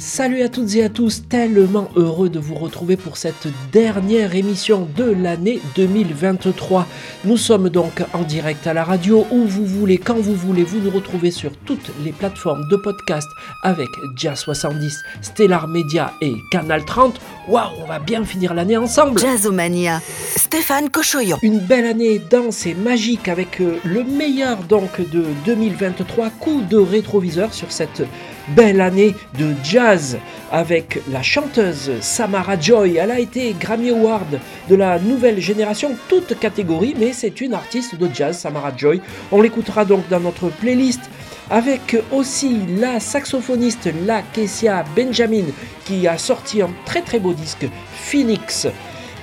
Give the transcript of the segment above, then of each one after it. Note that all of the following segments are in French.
Salut à toutes et à tous, tellement heureux de vous retrouver pour cette dernière émission de l'année 2023. Nous sommes donc en direct à la radio, où vous voulez, quand vous voulez, vous nous retrouvez sur toutes les plateformes de podcast avec Jazz 70, Stellar Media et Canal 30. Waouh, on va bien finir l'année ensemble Jazzomania. Stéphane Cochoyon. Une belle année dense et magique avec le meilleur donc de 2023, coup de rétroviseur sur cette belle année de jazz avec la chanteuse Samara Joy. Elle a été Grammy Award de la nouvelle génération, toute catégorie, mais c'est une artiste de jazz, Samara Joy. On l'écoutera donc dans notre playlist avec aussi la saxophoniste La Kessia Benjamin qui a sorti un très très beau disque Phoenix.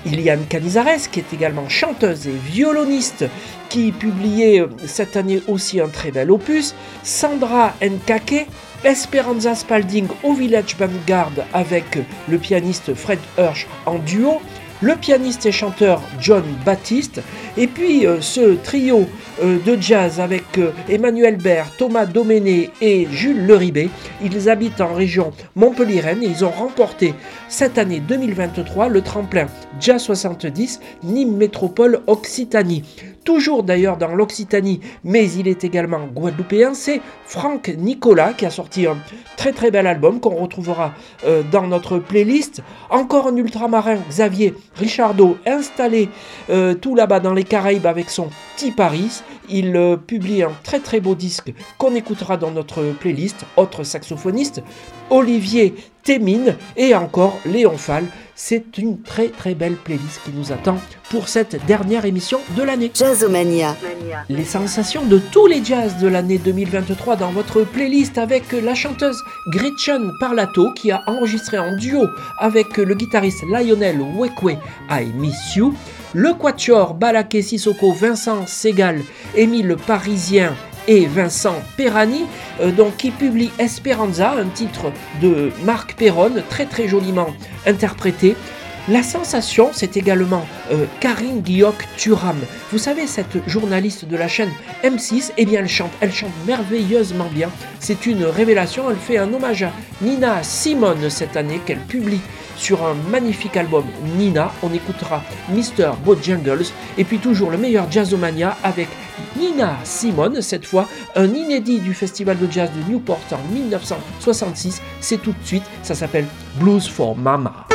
Iliane Canizares, qui est également chanteuse et violoniste, qui publiait cette année aussi un très bel opus. Sandra Nkake, Esperanza Spalding au Village Vanguard avec le pianiste Fred Hirsch en duo, le pianiste et chanteur John Baptiste, et puis euh, ce trio euh, de jazz avec euh, Emmanuel Baird, Thomas Doméné et Jules Leribé. Ils habitent en région Montpellier-Rennes et ils ont remporté cette année 2023 le tremplin Jazz 70 Nîmes Métropole Occitanie toujours d'ailleurs dans l'Occitanie, mais il est également guadeloupéen, c'est Franck Nicolas qui a sorti un très très bel album qu'on retrouvera euh, dans notre playlist. Encore un ultramarin, Xavier Richardot, installé euh, tout là-bas dans les Caraïbes avec son petit Paris. Il euh, publie un très très beau disque qu'on écoutera dans notre playlist. Autre saxophoniste, Olivier Témine et encore Léon Fall. C'est une très très belle playlist qui nous attend pour cette dernière émission de l'année. Jazzomania. Les sensations de tous les jazz de l'année 2023 dans votre playlist avec la chanteuse Gretchen Parlato qui a enregistré en duo avec le guitariste Lionel Wekwe I Miss You, le quatuor Balaké Sissoko Vincent Segal, Émile Parisien et Vincent Perani, euh, donc, qui publie Esperanza, un titre de Marc Perron, très très joliment interprété. La sensation, c'est également euh, Karine Guillauc Turam. Vous savez, cette journaliste de la chaîne M6, eh bien, elle chante, elle chante merveilleusement bien. C'est une révélation. Elle fait un hommage à Nina Simone cette année qu'elle publie sur un magnifique album Nina. On écoutera Mr. Bojangles et puis toujours le meilleur jazzomania avec Nina Simone, cette fois un inédit du festival de jazz de Newport en 1966. C'est tout de suite, ça s'appelle Blues for Mama.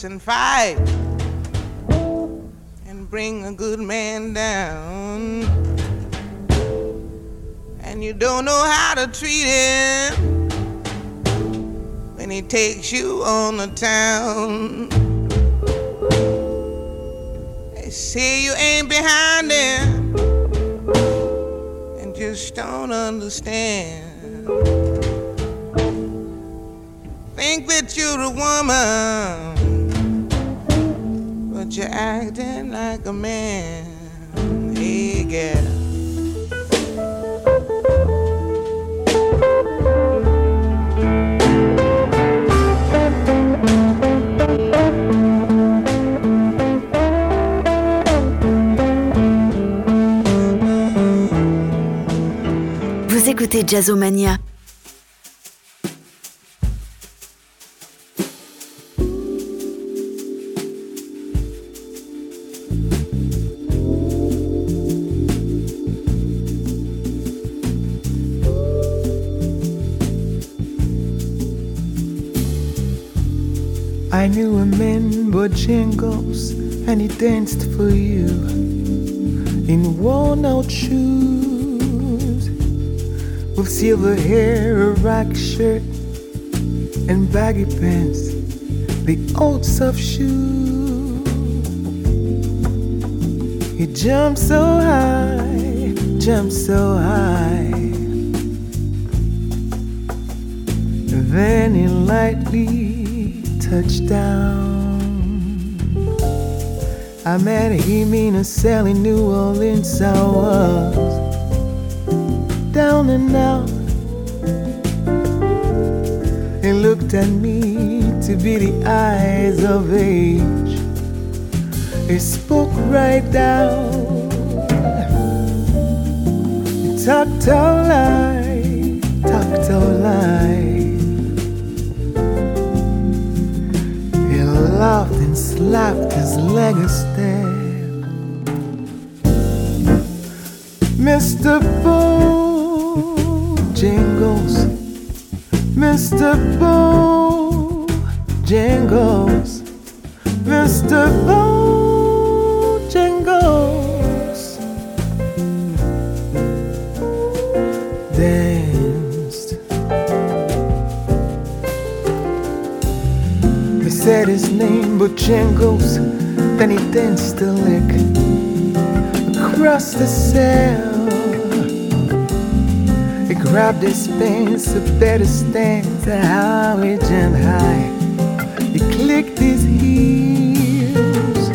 Fuss and fight and bring a good man down. And you don't know how to treat him when he takes you on the town. They say you ain't behind him and just don't understand. Think that you're a woman, but you're acting like a man. Hey, girl. Écoutez Jazzomania. Danced for you in worn out shoes with silver hair, a rack shirt, and baggy pants, the old soft shoe. He jumped so high, jumped so high. Then he lightly touchdown. I met him in a cell in New Orleans. Was down and out. He looked at me to be the eyes of age. He spoke right down. He talked all lie, talked all lie. left his legacy. Mr. Bo Jingles, Mr. Bo Jingles, Mr. Bo. Bojangles, then he danced a lick across the cell. He grabbed his pants, a better stance, how he jumped high. He clicked his heels.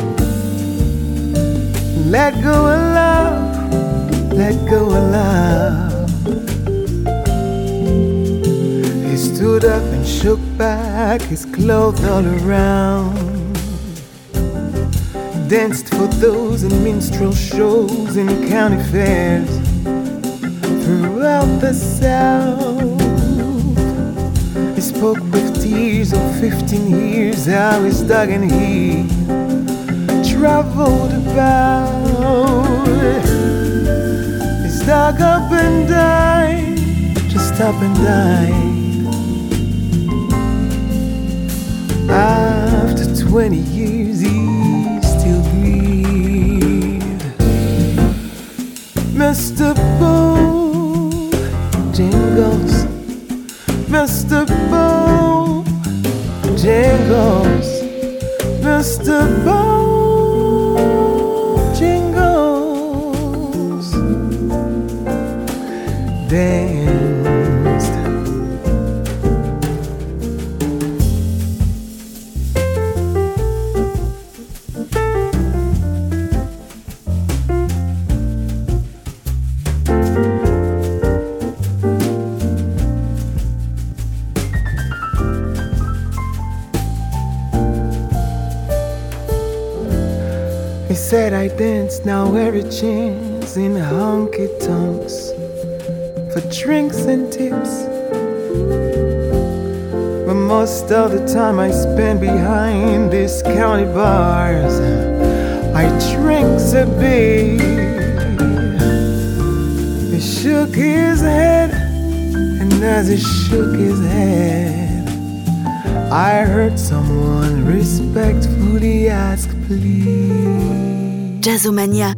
Let go of love, let go of love. He stood up and shook back his clothes all around. Danced for those in minstrel shows and county fairs throughout the South. He spoke with tears of 15 years, how he's dug and he traveled about. He's dug up and died, just up and died. After 20 festival jingles, festival jingles, festival. Now every chance in honky tonks for drinks and tips. But most of the time I spend behind these county bars. I drink a bit. He shook his head, and as he shook his head, I heard someone respectfully ask, please. Jazzomania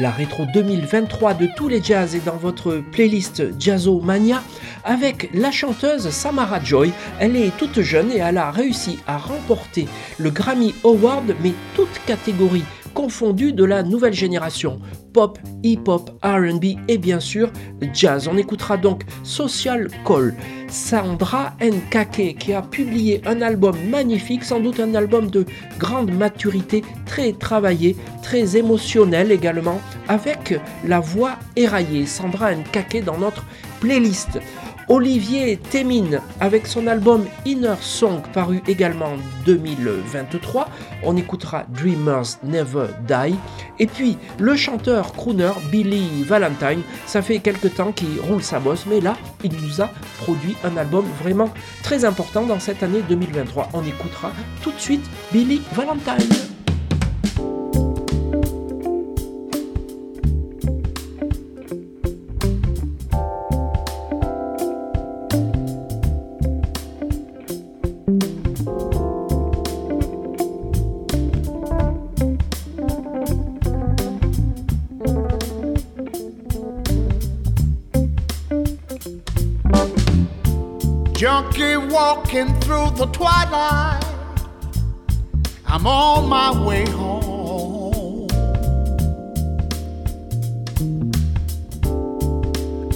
La rétro 2023 de tous les jazz est dans votre playlist Jazzo Mania avec la chanteuse Samara Joy. Elle est toute jeune et elle a réussi à remporter le Grammy Award, mais toutes catégories confondues de la nouvelle génération pop, hip-hop, RB et bien sûr jazz. On écoutera donc Social Call. Sandra Nkake qui a publié un album magnifique, sans doute un album de grande maturité, très travaillé, très émotionnel également, avec la voix éraillée. Sandra Nkake dans notre playlist. Olivier Témine avec son album Inner Song paru également en 2023. On écoutera Dreamers Never Die. Et puis le chanteur crooner Billy Valentine, ça fait quelque temps qu'il roule sa bosse, mais là il nous a produit un album vraiment très important dans cette année 2023. On écoutera tout de suite Billy Valentine. Walking through the twilight. I'm on my way home.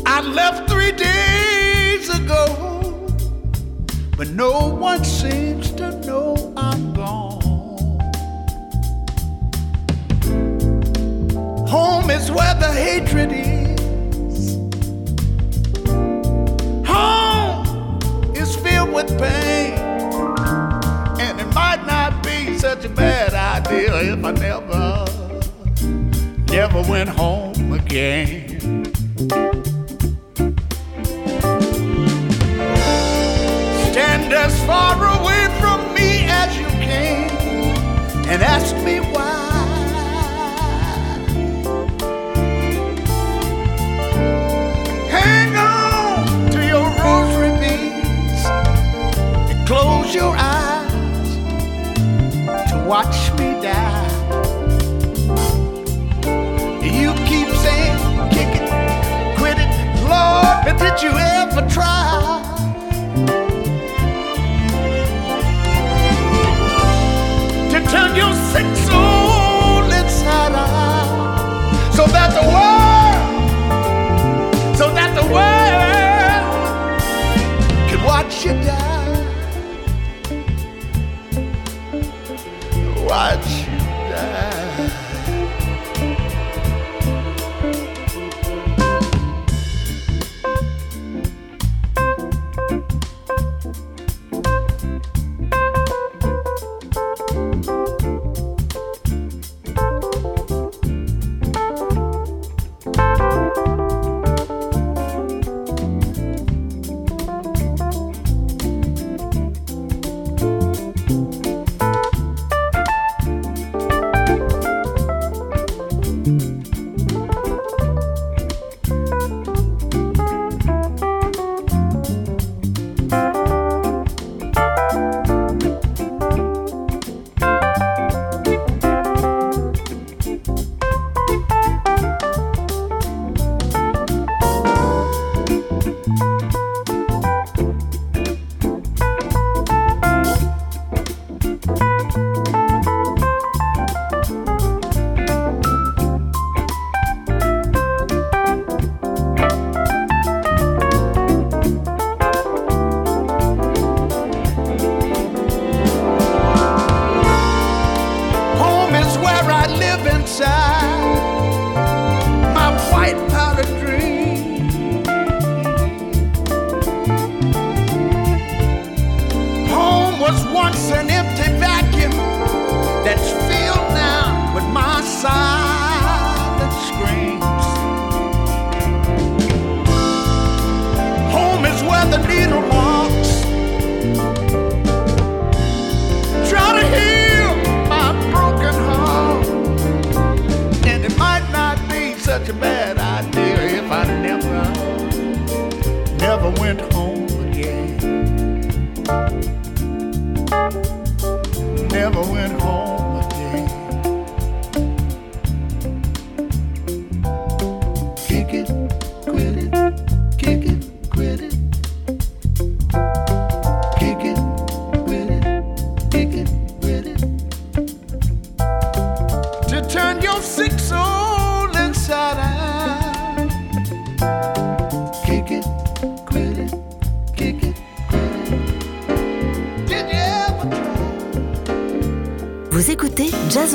I left three days ago, but no one seems to know I'm gone. Home is where the hatred is. With pain. And it might not be such a bad idea if I never, never went home again. Stand as far away from me as you can and ask me why. ever tried.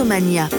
Mania,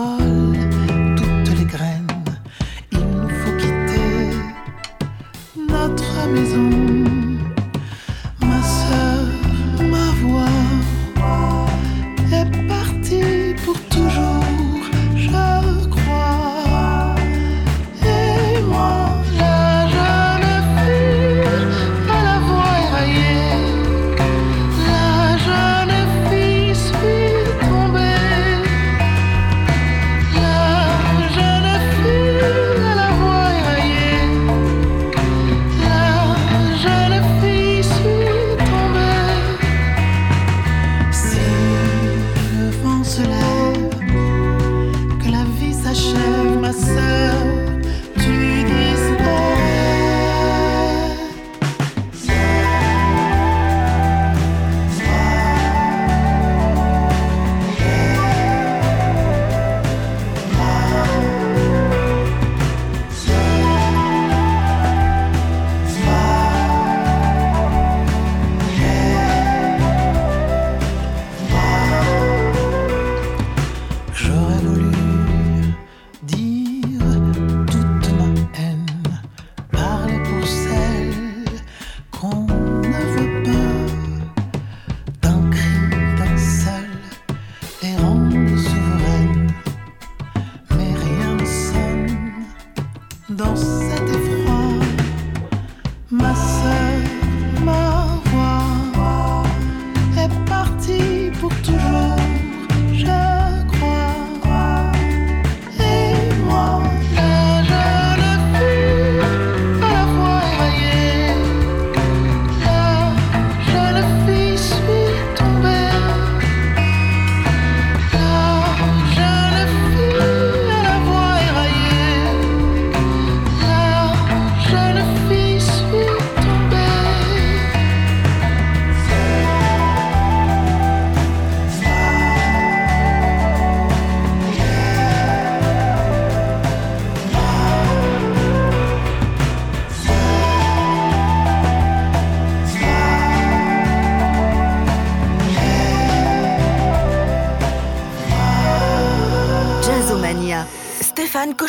All.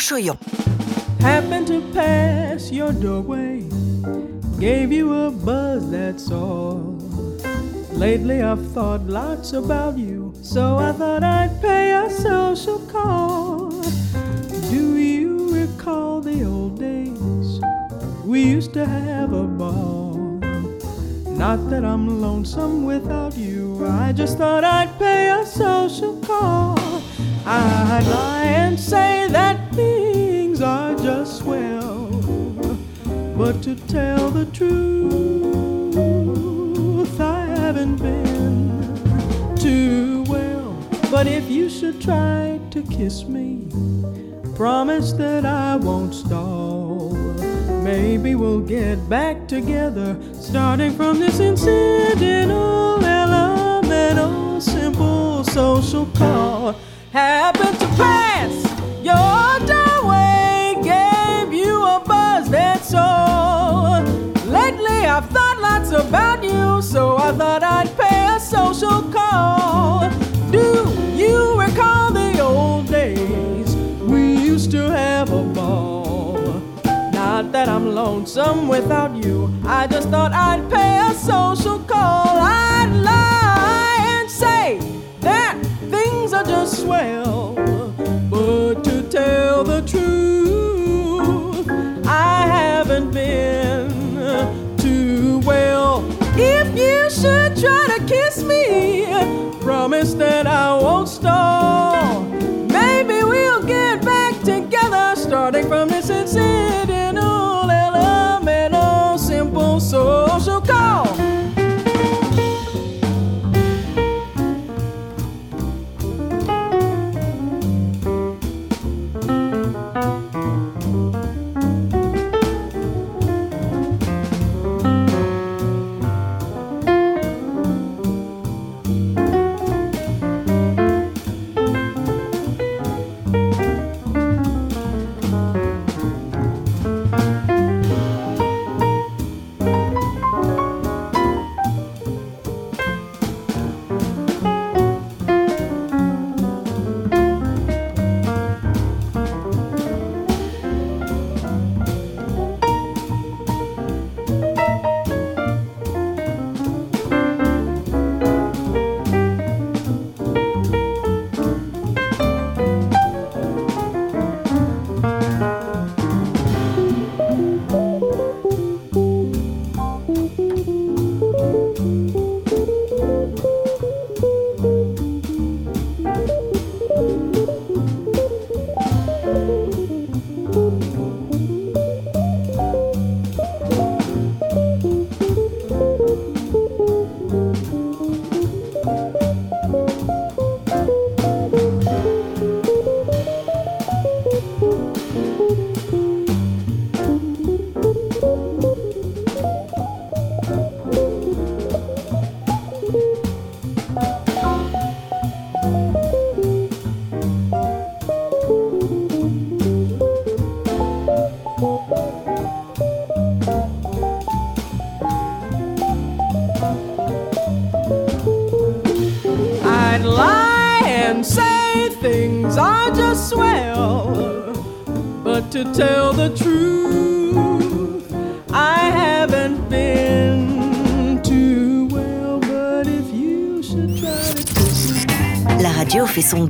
Cochoyon. Happened to pass your doorway, gave you a buzz, that's all. Lately I've thought lots about you, so I thought I'd pay a social call. Do you recall the old days? We used to have a ball. Not that I'm lonesome without you, I just thought I'd pay a social call. I'd lie and say that to tell the truth, I haven't been too well. But if you should try to kiss me, promise that I won't stall. Maybe we'll get back together, starting from this incidental, elemental, simple social call happened so I thought I'd pay a social call. Do you recall the old days? We used to have a ball. Not that I'm lonesome without you, I just thought I'd pay a social promise that I won't stall. Maybe we'll get back together, starting from this incidental,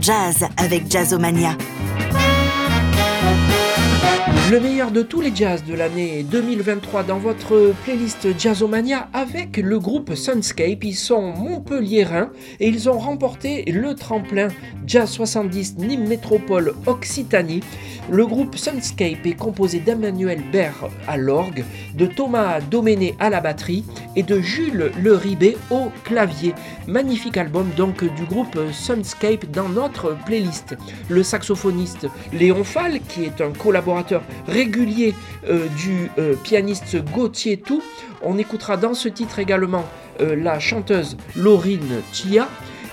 jazz avec Jazzomania. le meilleur de tous les jazz de l'année 2023 dans votre playlist Jazzomania avec le groupe Sunscape. Ils sont montpelliérains et ils ont remporté le tremplin Jazz 70 Nîmes Métropole Occitanie. Le groupe Sunscape est composé d'Emmanuel Baird à l'orgue, de Thomas Doméné à la batterie et de Jules Le Ribé au clavier. Magnifique album donc du groupe Sunscape dans notre playlist. Le saxophoniste Léon Fall, qui est un collaborateur régulier euh, du euh, pianiste Gauthier Tout. On écoutera dans ce titre également euh, la chanteuse Laurine Chia.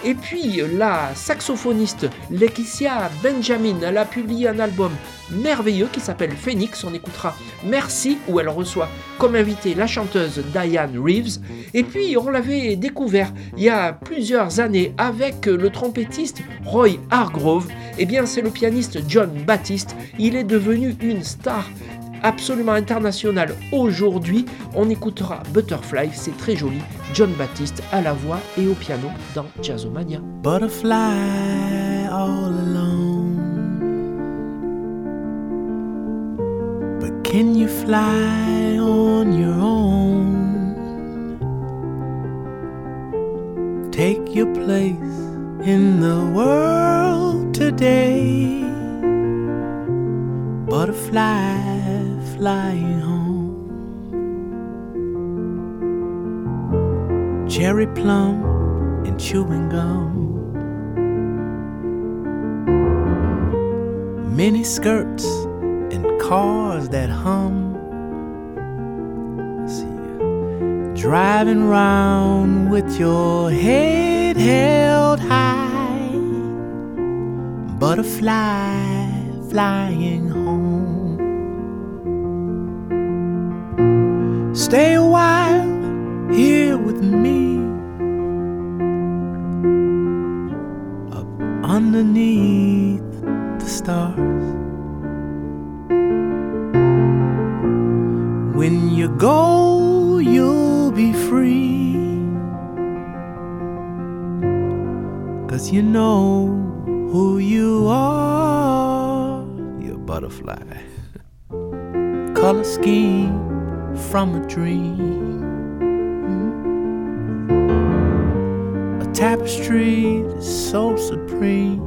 Et puis la saxophoniste Laetitia Benjamin, elle a publié un album merveilleux qui s'appelle Phoenix. On écoutera Merci où elle reçoit comme invitée la chanteuse Diane Reeves. Et puis on l'avait découvert il y a plusieurs années avec le trompettiste Roy Hargrove. Et eh bien c'est le pianiste John Baptiste. Il est devenu une star absolument international aujourd'hui. On écoutera Butterfly, c'est très joli. John Baptiste à la voix et au piano dans Jazzomania. Butterfly all alone. But can you fly on your own? Take your place in the world today. Butterfly flying home. Cherry plum and chewing gum. Mini skirts and cars that hum. See, driving round with your head held high. Butterfly flying Stay a while here with me. Up underneath the stars. When you go, you'll be free. Cause you know who you are. You're a butterfly. Color scheme from a dream. Hmm? A tapestry that's so supreme.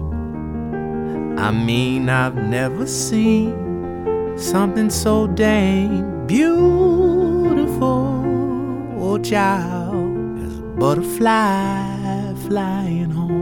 I mean, I've never seen something so dang beautiful. Oh, child, as a butterfly flying home.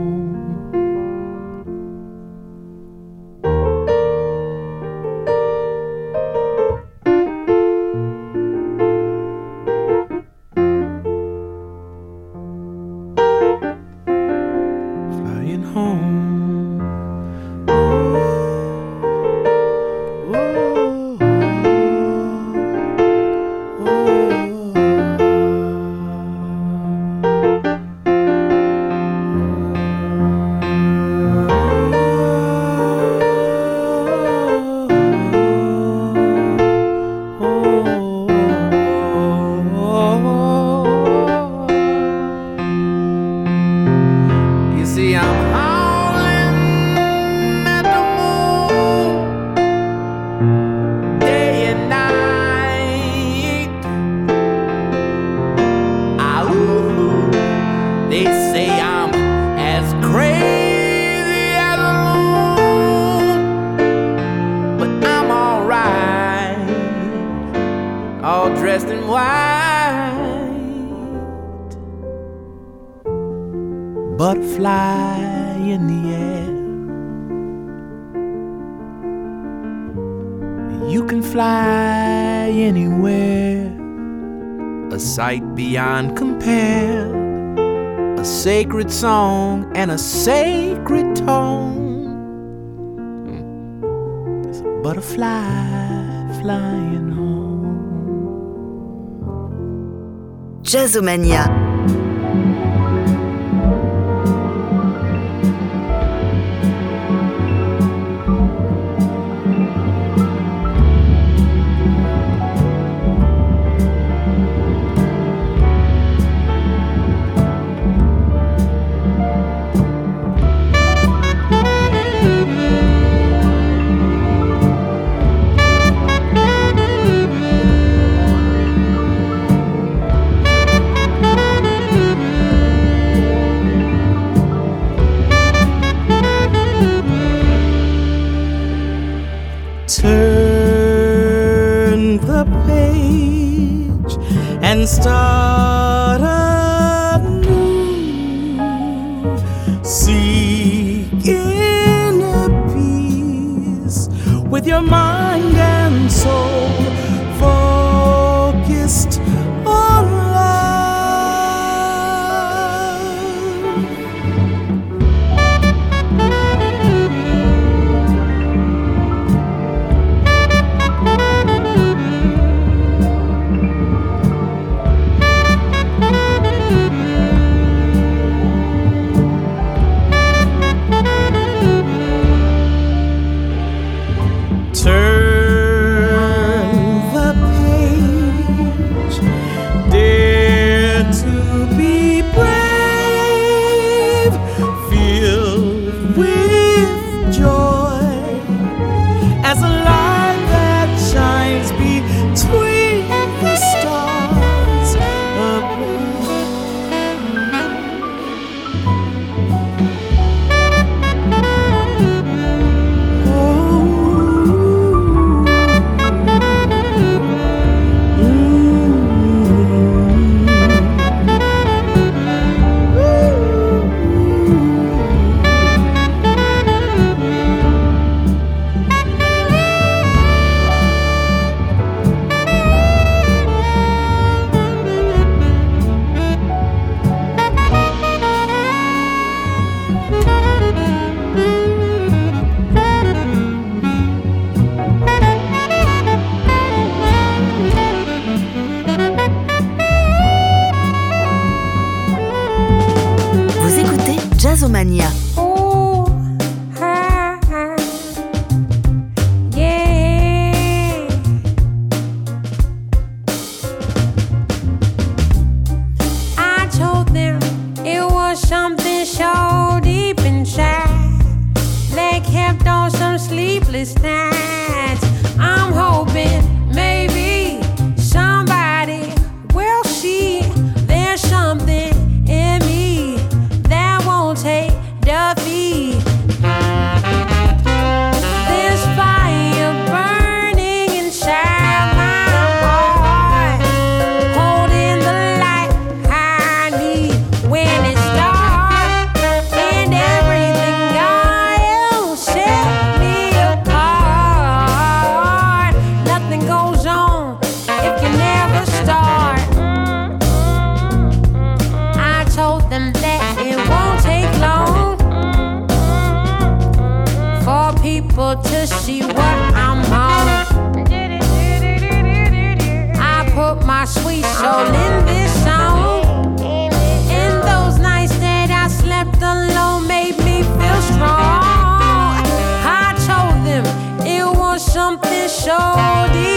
Beyond compare. A sacred song and a sacred tone. There's a butterfly flying home. Jazzomania. something showed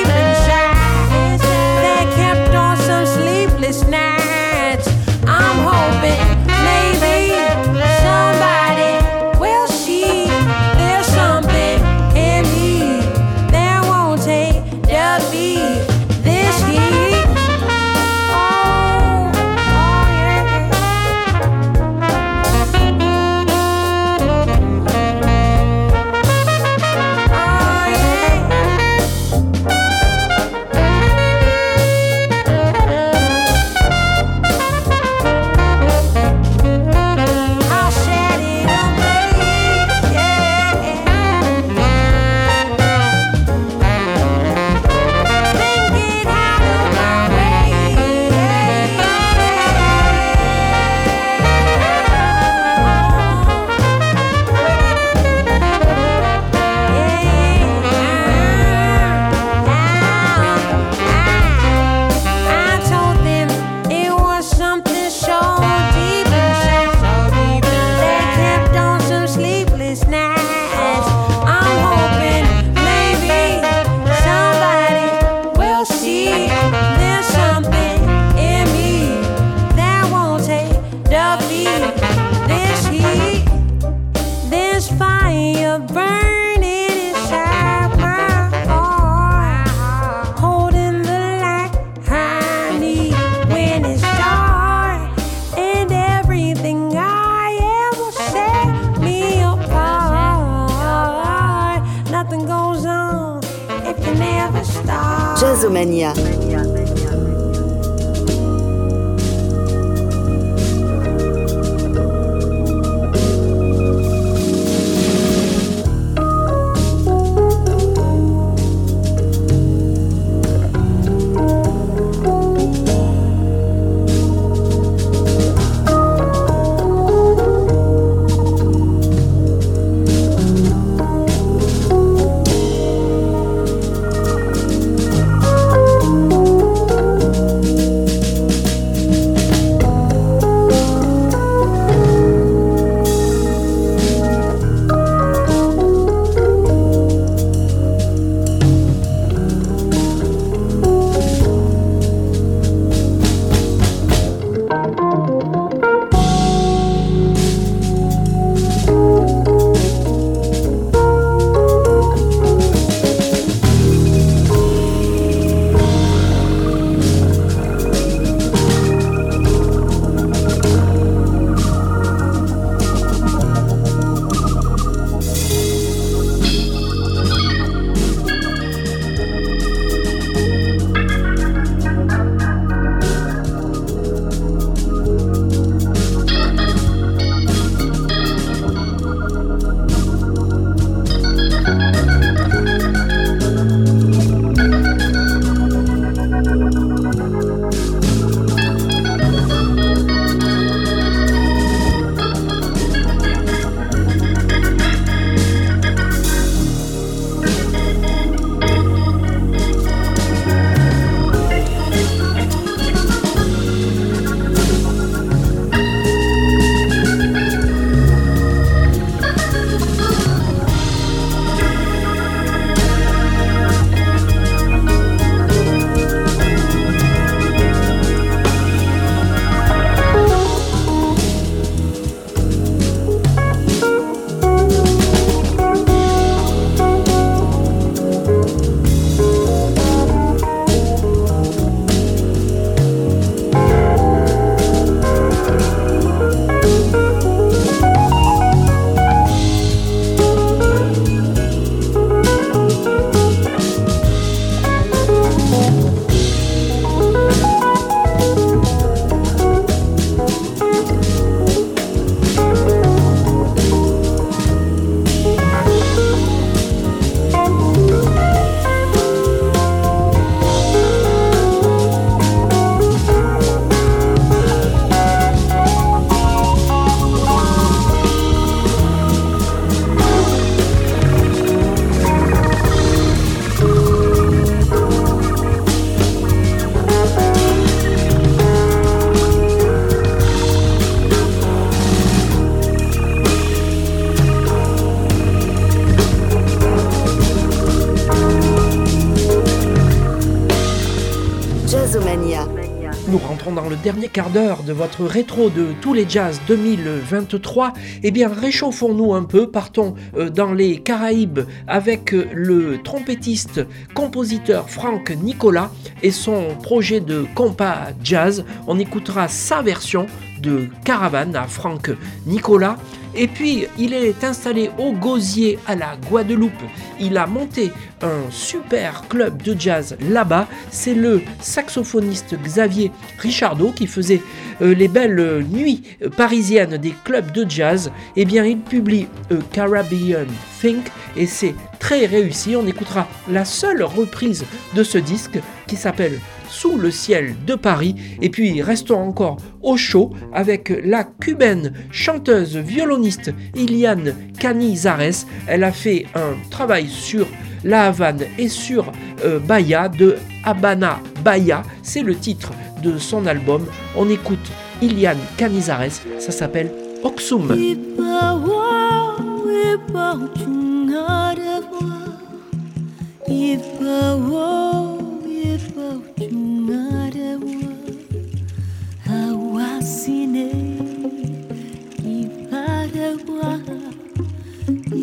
quart d'heure de votre rétro de tous les jazz 2023, eh bien réchauffons-nous un peu, partons euh, dans les Caraïbes avec euh, le trompettiste compositeur Frank Nicolas et son projet de compas jazz. On écoutera sa version de Caravane à Frank Nicolas. Et puis, il est installé au Gosier à la Guadeloupe. Il a monté un super club de jazz là-bas. C'est le saxophoniste Xavier Richardot qui faisait euh, les belles nuits parisiennes des clubs de jazz. Eh bien, il publie A Caribbean Think et c'est très réussi. On écoutera la seule reprise de ce disque qui s'appelle sous le ciel de Paris. Et puis restons encore au chaud avec la cubaine chanteuse violoniste Iliane Canizares. Elle a fait un travail sur la Havane et sur euh, Bahia de Habana Bahia. C'est le titre de son album. On écoute Iliane Canizares. Ça s'appelle Oxum.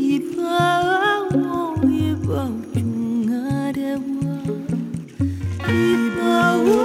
Ibawo ibawo ibawo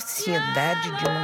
sociedade de mulheres.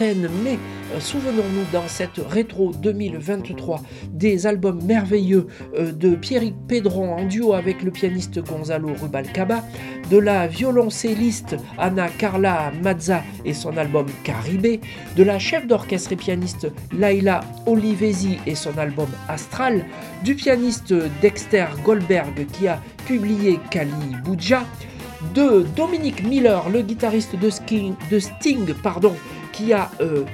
Mais euh, souvenons-nous dans cette rétro 2023 des albums merveilleux euh, de Pierrick Pedron en duo avec le pianiste Gonzalo Rubalcaba, de la violoncelliste Anna Carla Mazza et son album Caribé, de la chef d'orchestre et pianiste Laila Olivesi et son album Astral, du pianiste Dexter Goldberg qui a publié Kali Bouja, de Dominique Miller, le guitariste de, de Sting, pardon, qui a euh,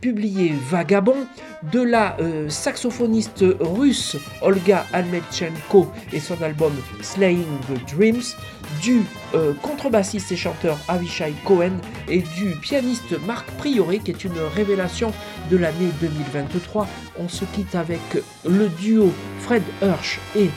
publié Vagabond, de la euh, saxophoniste russe Olga Almetchenko et son album Slaying the Dreams, du euh, contrebassiste et chanteur Avishai Cohen et du pianiste Marc Prioré qui est une révélation de l'année 2023. On se quitte avec le duo Fred Hirsch et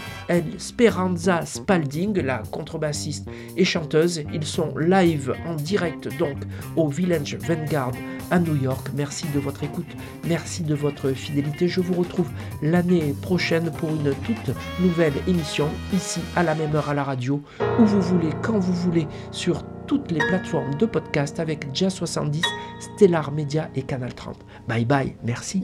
Speranza Spalding, la contrebassiste et chanteuse. Ils sont live en direct donc au Village Vanguard à New York. Merci de votre écoute, merci de votre fidélité. Je vous retrouve l'année prochaine pour une toute nouvelle émission ici à la même heure à la radio, où vous voulez, quand vous voulez, sur toutes les plateformes de podcast avec Jazz 70, Stellar Media et Canal 30. Bye bye, merci.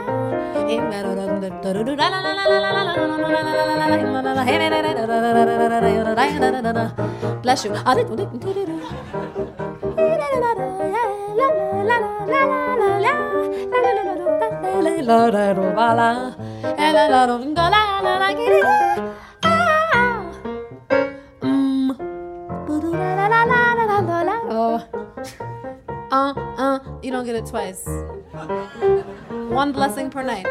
Bless you. Uh, uh, you don't get it twice. One blessing per night.